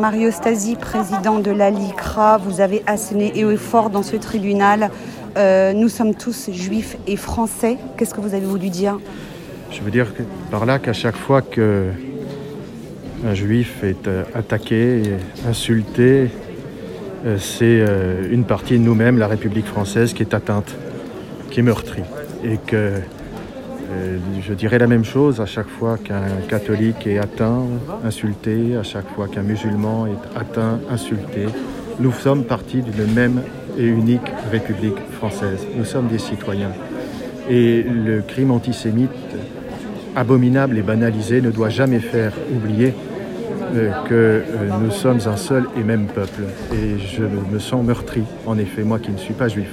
Mario Stasi, président de la LICRA, vous avez asséné et fort dans ce tribunal. Euh, nous sommes tous juifs et français. Qu'est-ce que vous avez voulu dire? Je veux dire par là qu'à chaque fois que un juif est euh, attaqué, insulté, euh, c'est une partie de nous-mêmes, la République française, qui est atteinte, qui est meurtrie. Et que je dirais la même chose à chaque fois qu'un catholique est atteint, insulté, à chaque fois qu'un musulman est atteint, insulté. Nous sommes partis d'une même et unique République française. Nous sommes des citoyens. Et le crime antisémite, abominable et banalisé, ne doit jamais faire oublier euh, que euh, nous sommes un seul et même peuple. Et je me sens meurtri, en effet, moi qui ne suis pas juif,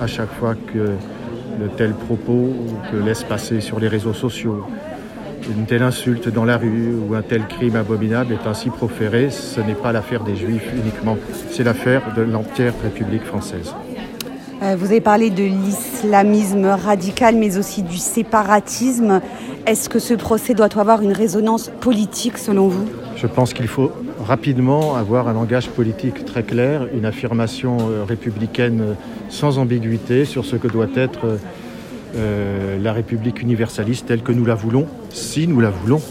à chaque fois que de tels propos que laisse passer sur les réseaux sociaux, une telle insulte dans la rue ou un tel crime abominable est ainsi proféré, ce n'est pas l'affaire des Juifs uniquement, c'est l'affaire de l'entière République française. Euh, vous avez parlé de l'islamisme radical, mais aussi du séparatisme. Est-ce que ce procès doit avoir une résonance politique selon vous? Je pense qu'il faut rapidement avoir un langage politique très clair, une affirmation euh, républicaine euh, sans ambiguïté sur ce que doit être la République universaliste telle que nous la voulons, si nous la voulons,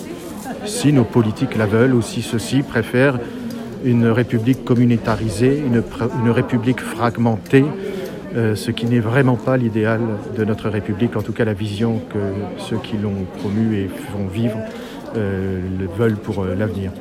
si nos politiques la veulent ou si ceux-ci préfèrent une République communautarisée, une, une République fragmentée, ce qui n'est vraiment pas l'idéal de notre République, en tout cas la vision que ceux qui l'ont promue et font vivre veulent pour l'avenir.